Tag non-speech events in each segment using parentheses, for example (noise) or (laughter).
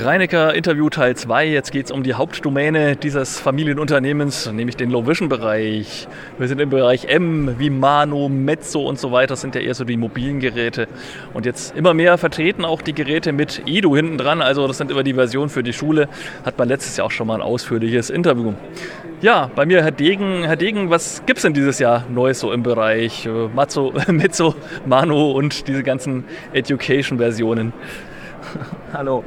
Reinecker Interview Teil 2. Jetzt geht es um die Hauptdomäne dieses Familienunternehmens, nämlich den Low-Vision-Bereich. Wir sind im Bereich M wie Mano, Mezzo und so weiter. Das sind ja eher so die mobilen Geräte. Und jetzt immer mehr vertreten auch die Geräte mit Edu hinten dran. Also das sind immer die Versionen für die Schule. Hat man letztes Jahr auch schon mal ein ausführliches Interview. Ja, bei mir Herr Degen. Herr Degen, was gibt es denn dieses Jahr Neues so im Bereich äh, Mezzo, (laughs) Mano und diese ganzen Education-Versionen? (laughs) Hallo.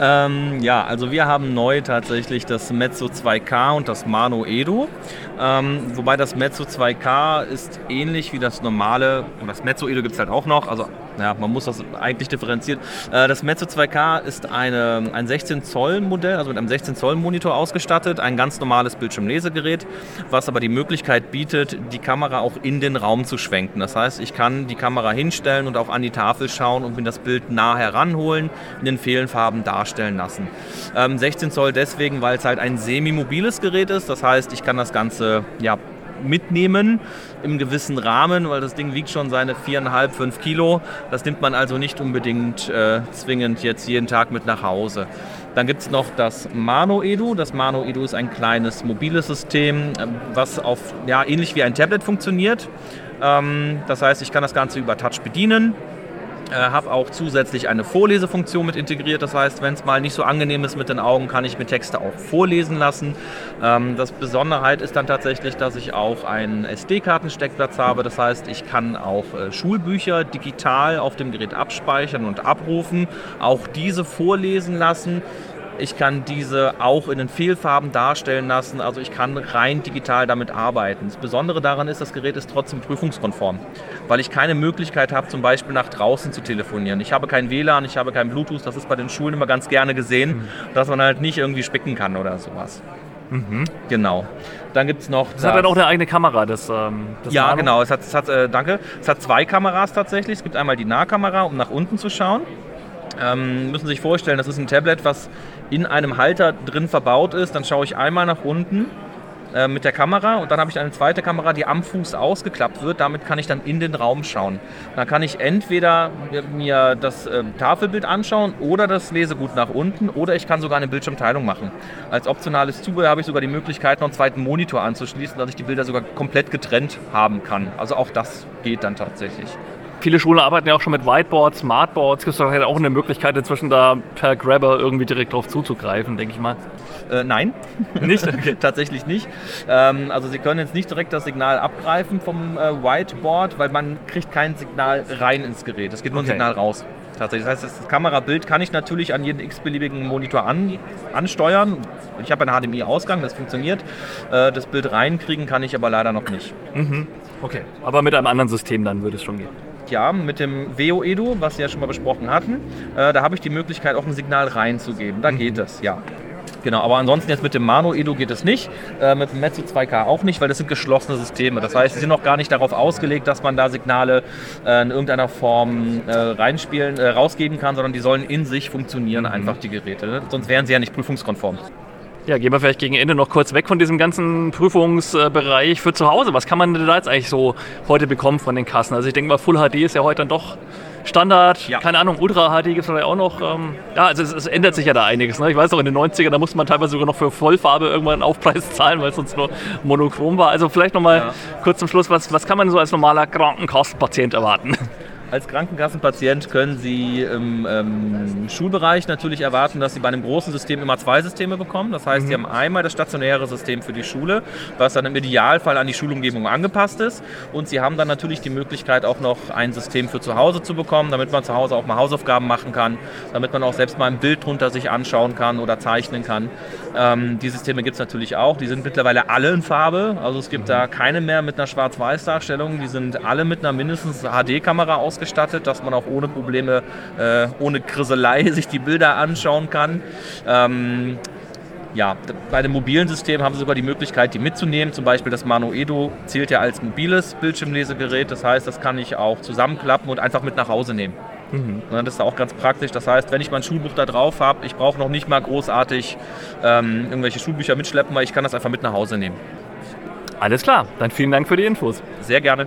Ähm, ja, also wir haben neu tatsächlich das Mezzo 2K und das Mano Edo. Ähm, wobei das Mezzo 2K ist ähnlich wie das normale, das Mezzo Edo gibt es halt auch noch, also ja, man muss das eigentlich differenzieren. Äh, das Mezzo 2K ist eine, ein 16 Zoll Modell, also mit einem 16 Zoll Monitor ausgestattet, ein ganz normales Bildschirmlesegerät, was aber die Möglichkeit bietet, die Kamera auch in den Raum zu schwenken. Das heißt, ich kann die Kamera hinstellen und auch an die Tafel schauen und mir das Bild nah heranholen, in den Fehlenfarben darstellen lassen. 16 ähm, Zoll deswegen, weil es halt ein semi-mobiles Gerät ist, das heißt, ich kann das Ganze ja, mitnehmen im gewissen Rahmen, weil das Ding wiegt schon seine 4,5, 5 Kilo. Das nimmt man also nicht unbedingt äh, zwingend jetzt jeden Tag mit nach Hause. Dann gibt es noch das Mano Edu. Das Mano Edu ist ein kleines mobiles System, ähm, was auf ja, ähnlich wie ein Tablet funktioniert. Ähm, das heißt, ich kann das Ganze über Touch bedienen. Äh, habe auch zusätzlich eine Vorlesefunktion mit integriert. Das heißt, wenn es mal nicht so angenehm ist mit den Augen, kann ich mir Texte auch vorlesen lassen. Ähm, das Besonderheit ist dann tatsächlich, dass ich auch einen SD-Kartensteckplatz habe. Das heißt, ich kann auch äh, Schulbücher digital auf dem Gerät abspeichern und abrufen, auch diese vorlesen lassen. Ich kann diese auch in den Fehlfarben darstellen lassen. Also ich kann rein digital damit arbeiten. Das Besondere daran ist, das Gerät ist trotzdem prüfungskonform, weil ich keine Möglichkeit habe, zum Beispiel nach draußen zu telefonieren. Ich habe kein WLAN, ich habe kein Bluetooth. Das ist bei den Schulen immer ganz gerne gesehen, mhm. dass man halt nicht irgendwie spicken kann oder sowas. Mhm. Genau. Dann gibt es noch. Das, das, hat dann auch eine eigene Kamera, das. Ähm, das ja, Nano. genau. Es hat, es hat äh, danke. Es hat zwei Kameras tatsächlich. Es gibt einmal die Nahkamera, um nach unten zu schauen. Ähm, müssen sich vorstellen, das ist ein Tablet, was in einem Halter drin verbaut ist. Dann schaue ich einmal nach unten äh, mit der Kamera und dann habe ich eine zweite Kamera, die am Fuß ausgeklappt wird. Damit kann ich dann in den Raum schauen. Dann kann ich entweder mir das äh, Tafelbild anschauen oder das Lesegut nach unten oder ich kann sogar eine Bildschirmteilung machen. Als optionales Zubehör habe ich sogar die Möglichkeit, noch einen zweiten Monitor anzuschließen, dass ich die Bilder sogar komplett getrennt haben kann. Also auch das geht dann tatsächlich. Viele Schulen arbeiten ja auch schon mit Whiteboards, Smartboards. Gibt es halt auch eine Möglichkeit, inzwischen da per Grabber irgendwie direkt drauf zuzugreifen, denke ich mal? Äh, nein, (laughs) nicht? Okay. (laughs) tatsächlich nicht. Ähm, also Sie können jetzt nicht direkt das Signal abgreifen vom äh, Whiteboard, weil man kriegt kein Signal rein ins Gerät. Es geht nur okay. ein Signal raus. Tatsächlich. Das heißt, das Kamerabild kann ich natürlich an jeden x-beliebigen Monitor an, ansteuern. Ich habe einen HDMI-Ausgang, das funktioniert. Äh, das Bild reinkriegen kann ich aber leider noch nicht. Mhm. Okay, aber mit einem anderen System dann würde es schon gehen ja, mit dem Veo Edu, was wir ja schon mal besprochen hatten, äh, da habe ich die Möglichkeit, auch ein Signal reinzugeben. Da mhm. geht es, ja. Genau, aber ansonsten jetzt mit dem Mano Edu geht es nicht, äh, mit dem Mezzo 2K auch nicht, weil das sind geschlossene Systeme. Das heißt, sie sind noch gar nicht darauf ausgelegt, dass man da Signale äh, in irgendeiner Form äh, reinspielen, äh, rausgeben kann, sondern die sollen in sich funktionieren, mhm. einfach die Geräte. Ne? Sonst wären sie ja nicht prüfungskonform. Ja, gehen wir vielleicht gegen Ende noch kurz weg von diesem ganzen Prüfungsbereich für zu Hause. Was kann man denn da jetzt eigentlich so heute bekommen von den Kassen? Also ich denke mal, Full HD ist ja heute dann doch Standard. Ja. Keine Ahnung, Ultra HD gibt es vielleicht auch noch. Ähm, ja, also es, es, ändert sich ja da einiges. Ne? Ich weiß auch, in den 90ern, da musste man teilweise sogar noch für Vollfarbe irgendwann einen Aufpreis zahlen, weil es sonst nur monochrom war. Also vielleicht nochmal ja. kurz zum Schluss, was, was kann man so als normaler Krankenkassenpatient erwarten? Als Krankenkassenpatient können Sie im ähm, Schulbereich natürlich erwarten, dass Sie bei einem großen System immer zwei Systeme bekommen. Das heißt, mhm. Sie haben einmal das stationäre System für die Schule, was dann im Idealfall an die Schulumgebung angepasst ist. Und Sie haben dann natürlich die Möglichkeit, auch noch ein System für zu Hause zu bekommen, damit man zu Hause auch mal Hausaufgaben machen kann, damit man auch selbst mal ein Bild drunter sich anschauen kann oder zeichnen kann. Ähm, die Systeme gibt es natürlich auch. Die sind mittlerweile alle in Farbe. Also es gibt mhm. da keine mehr mit einer Schwarz-Weiß-Darstellung. Die sind alle mit einer mindestens HD-Kamera ausgestattet ausgestattet, dass man auch ohne Probleme, äh, ohne Kriselei (laughs) sich die Bilder anschauen kann. Ähm, ja, bei dem mobilen System haben Sie sogar die Möglichkeit, die mitzunehmen. Zum Beispiel das Mano Edo zählt ja als mobiles Bildschirmlesegerät. Das heißt, das kann ich auch zusammenklappen und einfach mit nach Hause nehmen. Mhm. Das ist auch ganz praktisch. Das heißt, wenn ich mein Schulbuch da drauf habe, ich brauche noch nicht mal großartig ähm, irgendwelche Schulbücher mitschleppen, weil ich kann das einfach mit nach Hause nehmen. Alles klar, dann vielen Dank für die Infos. Sehr gerne.